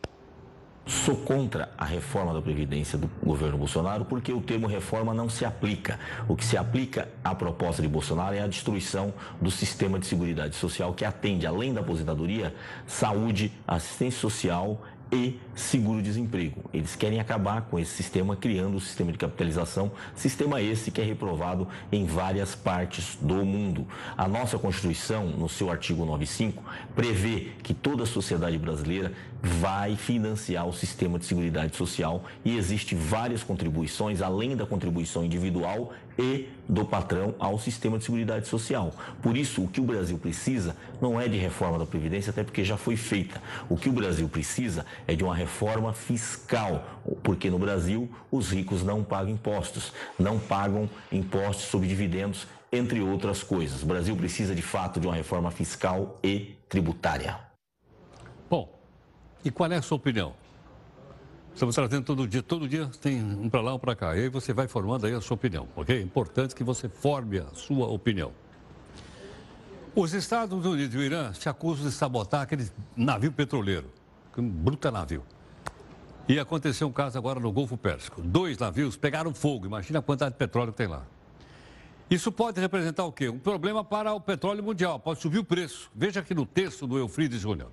Sou contra a reforma da Previdência do governo Bolsonaro porque o termo reforma não se aplica. O que se aplica à proposta de Bolsonaro é a destruição do sistema de seguridade social que atende, além da aposentadoria, saúde, assistência social e seguro-desemprego. Eles querem acabar com esse sistema, criando o um sistema de capitalização, sistema esse que é reprovado em várias partes do mundo. A nossa Constituição, no seu artigo 95, prevê que toda a sociedade brasileira vai financiar o sistema de seguridade social e existe várias contribuições, além da contribuição individual e do patrão ao sistema de seguridade social. Por isso, o que o Brasil precisa não é de reforma da Previdência, até porque já foi feita. O que o Brasil precisa é de uma reforma fiscal, porque no Brasil os ricos não pagam impostos, não pagam impostos sobre dividendos, entre outras coisas. O Brasil precisa de fato de uma reforma fiscal e tributária. E qual é a sua opinião? Estamos trazendo todo dia, todo dia tem um para lá, um para cá. E aí você vai formando aí a sua opinião, ok? É importante que você forme a sua opinião. Os Estados Unidos e o Irã se acusam de sabotar aquele navio petroleiro, um bruta navio. E aconteceu um caso agora no Golfo Pérsico. Dois navios pegaram fogo, imagina a quantidade de petróleo que tem lá. Isso pode representar o quê? Um problema para o petróleo mundial, pode subir o preço. Veja aqui no texto do Eufrides Júnior.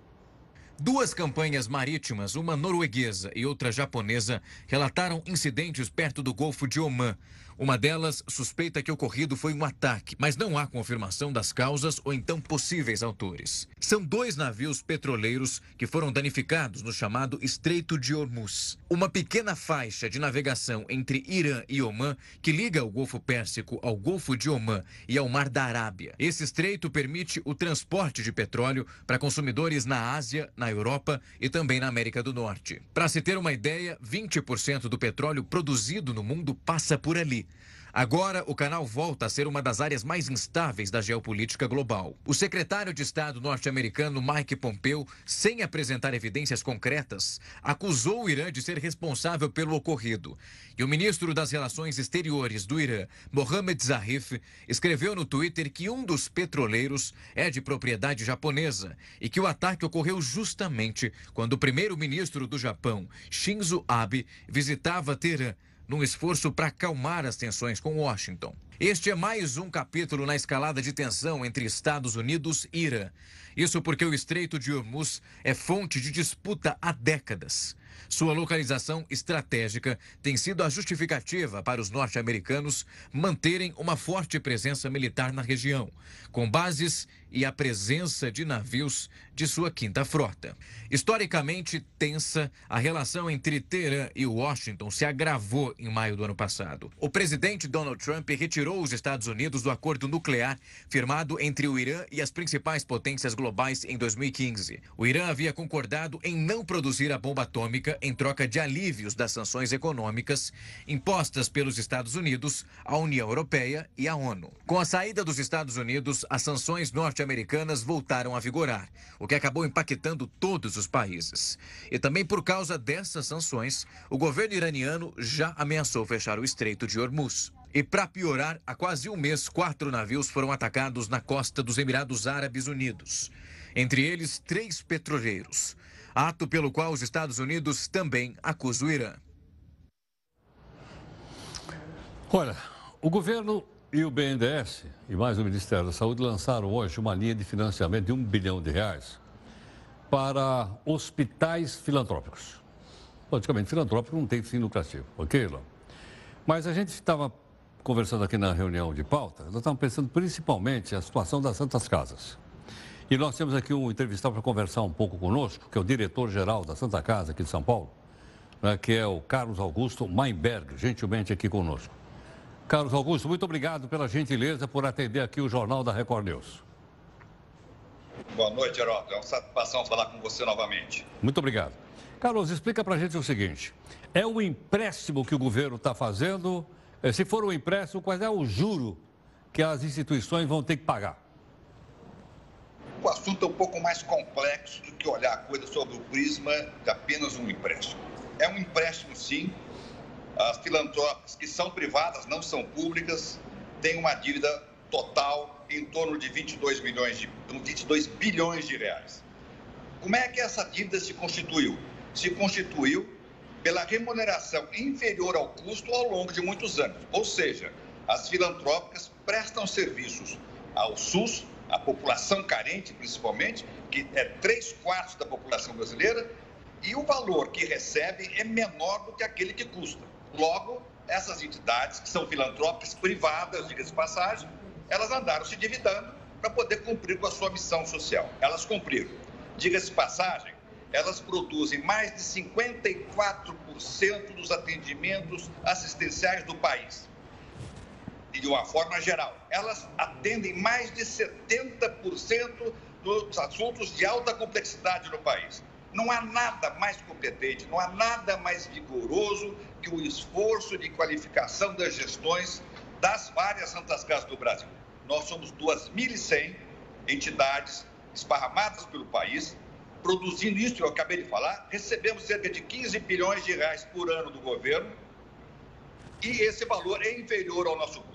Duas campanhas marítimas, uma norueguesa e outra japonesa, relataram incidentes perto do Golfo de Omã. Uma delas suspeita que ocorrido foi um ataque, mas não há confirmação das causas ou então possíveis autores. São dois navios petroleiros que foram danificados no chamado Estreito de Hormuz, uma pequena faixa de navegação entre Irã e Omã que liga o Golfo Pérsico ao Golfo de Omã e ao Mar da Arábia. Esse estreito permite o transporte de petróleo para consumidores na Ásia, na Europa e também na América do Norte. Para se ter uma ideia, 20% do petróleo produzido no mundo passa por ali. Agora, o canal volta a ser uma das áreas mais instáveis da geopolítica global. O secretário de Estado norte-americano Mike Pompeo, sem apresentar evidências concretas, acusou o Irã de ser responsável pelo ocorrido. E o ministro das Relações Exteriores do Irã, Mohammad Zarif, escreveu no Twitter que um dos petroleiros é de propriedade japonesa e que o ataque ocorreu justamente quando o primeiro-ministro do Japão, Shinzo Abe, visitava Teherã num esforço para acalmar as tensões com Washington. Este é mais um capítulo na escalada de tensão entre Estados Unidos e Irã. Isso porque o Estreito de Hormuz é fonte de disputa há décadas. Sua localização estratégica tem sido a justificativa para os norte-americanos manterem uma forte presença militar na região, com bases e a presença de navios de sua quinta frota. Historicamente tensa, a relação entre Teherã e Washington se agravou em maio do ano passado. O presidente Donald Trump retirou os Estados Unidos do acordo nuclear firmado entre o Irã e as principais potências globais em 2015. O Irã havia concordado em não produzir a bomba atômica em troca de alívios das sanções econômicas impostas pelos Estados Unidos, a União Europeia e a ONU. Com a saída dos Estados Unidos, as sanções norte-americanas voltaram a vigorar, o que acabou impactando todos os países. E também por causa dessas sanções, o governo iraniano já ameaçou fechar o Estreito de Hormuz. E para piorar, há quase um mês, quatro navios foram atacados na costa dos Emirados Árabes Unidos. Entre eles, três petroleiros. Ato pelo qual os Estados Unidos também acusam o Irã. Olha, o governo e o BNDES e mais o Ministério da Saúde lançaram hoje uma linha de financiamento de um bilhão de reais para hospitais filantrópicos. Logicamente, filantrópico não tem fim lucrativo, ok, Ilon? Mas a gente estava conversando aqui na reunião de pauta, nós estávamos pensando principalmente a situação das Santas Casas. E nós temos aqui um entrevistado para conversar um pouco conosco, que é o diretor-geral da Santa Casa aqui de São Paulo, né, que é o Carlos Augusto Mainberg, gentilmente aqui conosco. Carlos Augusto, muito obrigado pela gentileza por atender aqui o Jornal da Record News. Boa noite, Heródoto. É uma satisfação falar com você novamente. Muito obrigado. Carlos, explica para a gente o seguinte: é um empréstimo que o governo está fazendo? Eh, se for um empréstimo, qual é o juro que as instituições vão ter que pagar? O assunto é um pouco mais complexo do que olhar a coisa sobre o prisma de apenas um empréstimo. É um empréstimo, sim, as filantrópicas que são privadas, não são públicas, têm uma dívida total em torno de 22 milhões de 22 bilhões de reais. Como é que essa dívida se constituiu? Se constituiu pela remuneração inferior ao custo ao longo de muitos anos. Ou seja, as filantrópicas prestam serviços ao SUS, à população carente principalmente, que é 3 quartos da população brasileira, e o valor que recebem é menor do que aquele que custa. Logo, essas entidades, que são filantrópicas privadas, diga-se passagem, elas andaram se endividando para poder cumprir com a sua missão social. Elas cumpriram. Diga-se passagem, elas produzem mais de 54% dos atendimentos assistenciais do país. De uma forma geral, elas atendem mais de 70% dos assuntos de alta complexidade no país. Não há nada mais competente, não há nada mais vigoroso que o esforço de qualificação das gestões das várias Santas Casas do Brasil. Nós somos 2.100 entidades esparramadas pelo país, produzindo isso que eu acabei de falar, recebemos cerca de 15 bilhões de reais por ano do governo e esse valor é inferior ao nosso.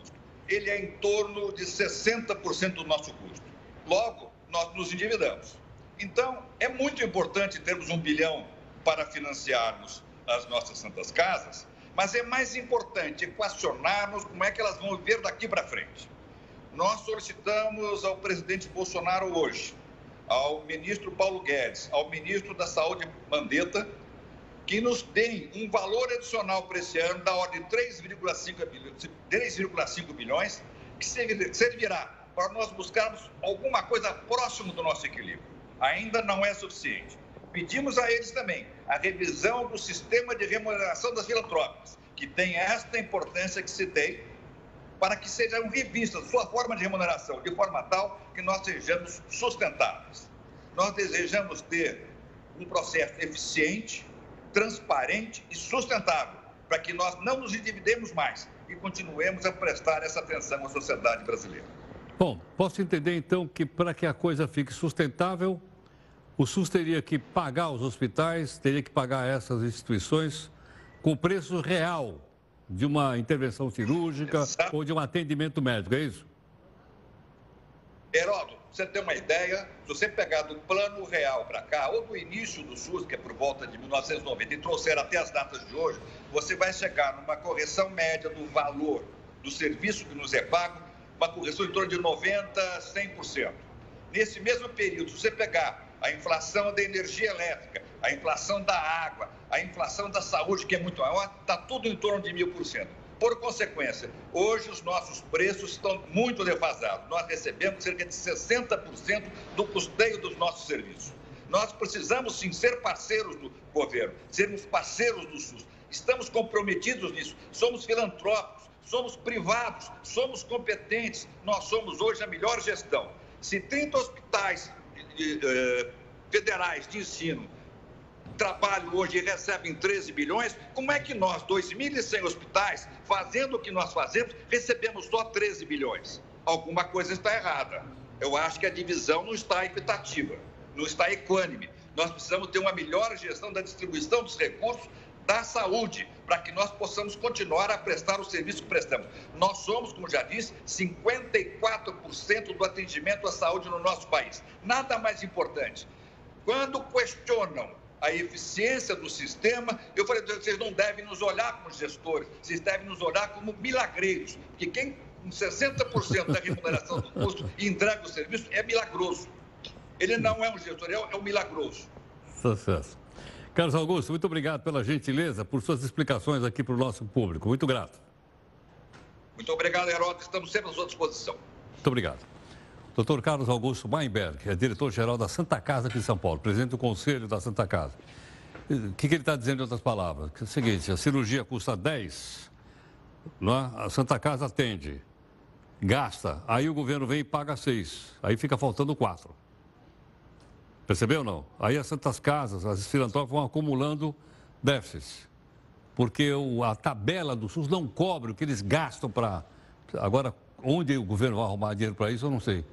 Ele é em torno de 60% do nosso custo. Logo, nós nos endividamos. Então, é muito importante termos um bilhão para financiarmos as nossas santas casas, mas é mais importante equacionarmos como é que elas vão viver daqui para frente. Nós solicitamos ao presidente Bolsonaro hoje, ao ministro Paulo Guedes, ao ministro da Saúde Mandetta, que nos deem um valor adicional para esse ano da ordem de 3,5 bilhões, que servirá para nós buscarmos alguma coisa próximo do nosso equilíbrio. Ainda não é suficiente. Pedimos a eles também a revisão do sistema de remuneração das filantrópicas, que tem esta importância que tem, para que sejam revistas sua forma de remuneração, de forma tal que nós sejamos sustentáveis. Nós desejamos ter um processo eficiente, transparente e sustentável, para que nós não nos endividemos mais e continuemos a prestar essa atenção à sociedade brasileira. Bom, posso entender então que para que a coisa fique sustentável, o SUS teria que pagar os hospitais, teria que pagar essas instituições com preço real de uma intervenção cirúrgica Exato. ou de um atendimento médico, é isso? Heródoto, você tem uma ideia, se você pegar do plano real para cá, ou do início do SUS, que é por volta de 1990, e trouxer até as datas de hoje, você vai chegar numa correção média do valor do serviço que nos é pago, uma correção em torno de 90%, 100%. Nesse mesmo período, se você pegar a inflação da energia elétrica, a inflação da água, a inflação da saúde, que é muito maior, está tudo em torno de mil por consequência, hoje os nossos preços estão muito defasados. Nós recebemos cerca de 60% do custeio dos nossos serviços. Nós precisamos sim ser parceiros do governo, sermos parceiros do SUS. Estamos comprometidos nisso. Somos filantrópicos, somos privados, somos competentes. Nós somos hoje a melhor gestão. Se 30 hospitais eh, federais de ensino trabalham hoje e recebem 13 bilhões, como é que nós, 2.100 hospitais, fazendo o que nós fazemos, recebemos só 13 bilhões? Alguma coisa está errada. Eu acho que a divisão não está equitativa não está equânime. Nós precisamos ter uma melhor gestão da distribuição dos recursos da saúde, para que nós possamos continuar a prestar o serviço que prestamos. Nós somos, como já disse, 54% do atendimento à saúde no nosso país. Nada mais importante. Quando questionam a eficiência do sistema, eu falei, vocês não devem nos olhar como gestores, vocês devem nos olhar como milagreiros, porque quem com 60% da remuneração do custo entrega o serviço é milagroso. Ele não é um gestor, é um milagroso. Sucesso. Carlos Augusto, muito obrigado pela gentileza, por suas explicações aqui para o nosso público. Muito grato. Muito obrigado, Heródoto. Estamos sempre à sua disposição. Muito obrigado. Dr. Carlos Augusto Weinberg, é diretor-geral da Santa Casa aqui de São Paulo, presidente do Conselho da Santa Casa. O que, que ele está dizendo em outras palavras? É o seguinte, a cirurgia custa 10, não é? a Santa Casa atende, gasta, aí o governo vem e paga 6, aí fica faltando 4. Percebeu não? Aí as santas casas, as filantrópicas vão acumulando déficits. Porque a tabela do SUS não cobre o que eles gastam para. Agora, onde o governo vai arrumar dinheiro para isso, eu não sei.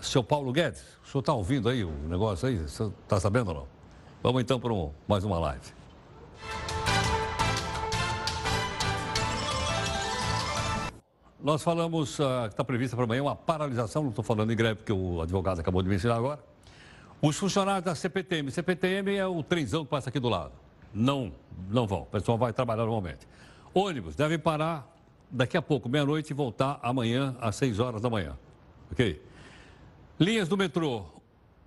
Seu Paulo Guedes, o senhor está ouvindo aí o negócio aí? Está sabendo ou não? Vamos então para um, mais uma live. Nós falamos uh, que está prevista para amanhã uma paralisação, não estou falando em greve porque o advogado acabou de me ensinar agora os funcionários da CPTM, CPTM é o trenzão que passa aqui do lado. Não, não vão. O pessoal vai trabalhar normalmente. Ônibus devem parar daqui a pouco, meia-noite, e voltar amanhã às 6 horas da manhã. Ok? Linhas do metrô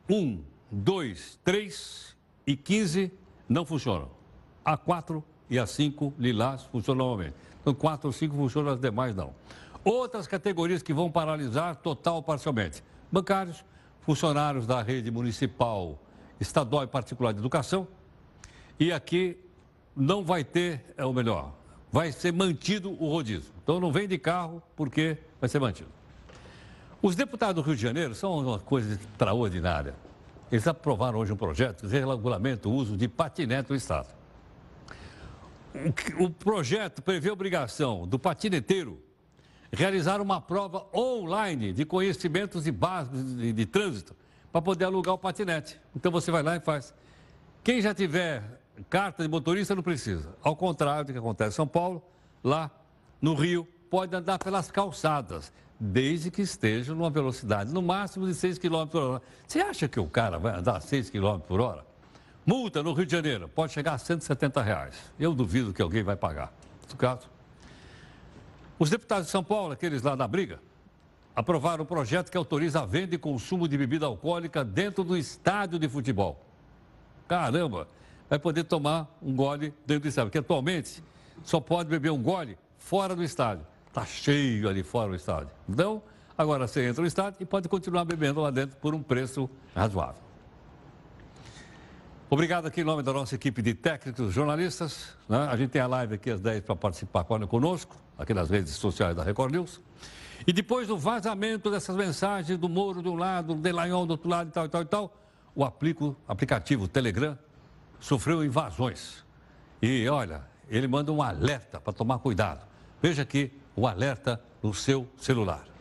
1, 2, 3 e 15 não funcionam. A 4 e a 5 lilás funcionam normalmente. Então, 4 ou 5 funcionam, as demais não. Outras categorias que vão paralisar total ou parcialmente. Bancários, funcionários da rede municipal, estadual e particular de educação. E aqui não vai ter, é o melhor, vai ser mantido o rodízio. Então não vem de carro porque vai ser mantido. Os deputados do Rio de Janeiro são uma coisa extraordinária. Eles aprovaram hoje um projeto que regulamenta o uso de patinete no Estado. O projeto prevê a obrigação do patineteiro realizar uma prova online de conhecimentos de básicos de, de trânsito para poder alugar o patinete. Então você vai lá e faz. Quem já tiver carta de motorista não precisa. Ao contrário do que acontece em São Paulo, lá no Rio, pode andar pelas calçadas, desde que esteja numa velocidade no máximo de 6 km por hora. Você acha que o cara vai andar 6 km por hora? Multa no Rio de Janeiro pode chegar a 170 reais. Eu duvido que alguém vai pagar. No caso, os deputados de São Paulo, aqueles lá da briga, aprovaram um projeto que autoriza a venda e consumo de bebida alcoólica dentro do estádio de futebol. Caramba, vai poder tomar um gole dentro do estádio, porque atualmente só pode beber um gole fora do estádio. Está cheio ali fora do estádio. Então, agora você entra no estádio e pode continuar bebendo lá dentro por um preço razoável. Obrigado aqui em nome da nossa equipe de técnicos jornalistas. Né? A gente tem a live aqui às 10 para participar conosco aqui nas redes sociais da Record News. E depois do vazamento dessas mensagens do Moro de um lado, do Delanhol do outro lado e tal, e tal, e tal, o aplico, aplicativo Telegram sofreu invasões. E olha, ele manda um alerta para tomar cuidado. Veja aqui o alerta no seu celular.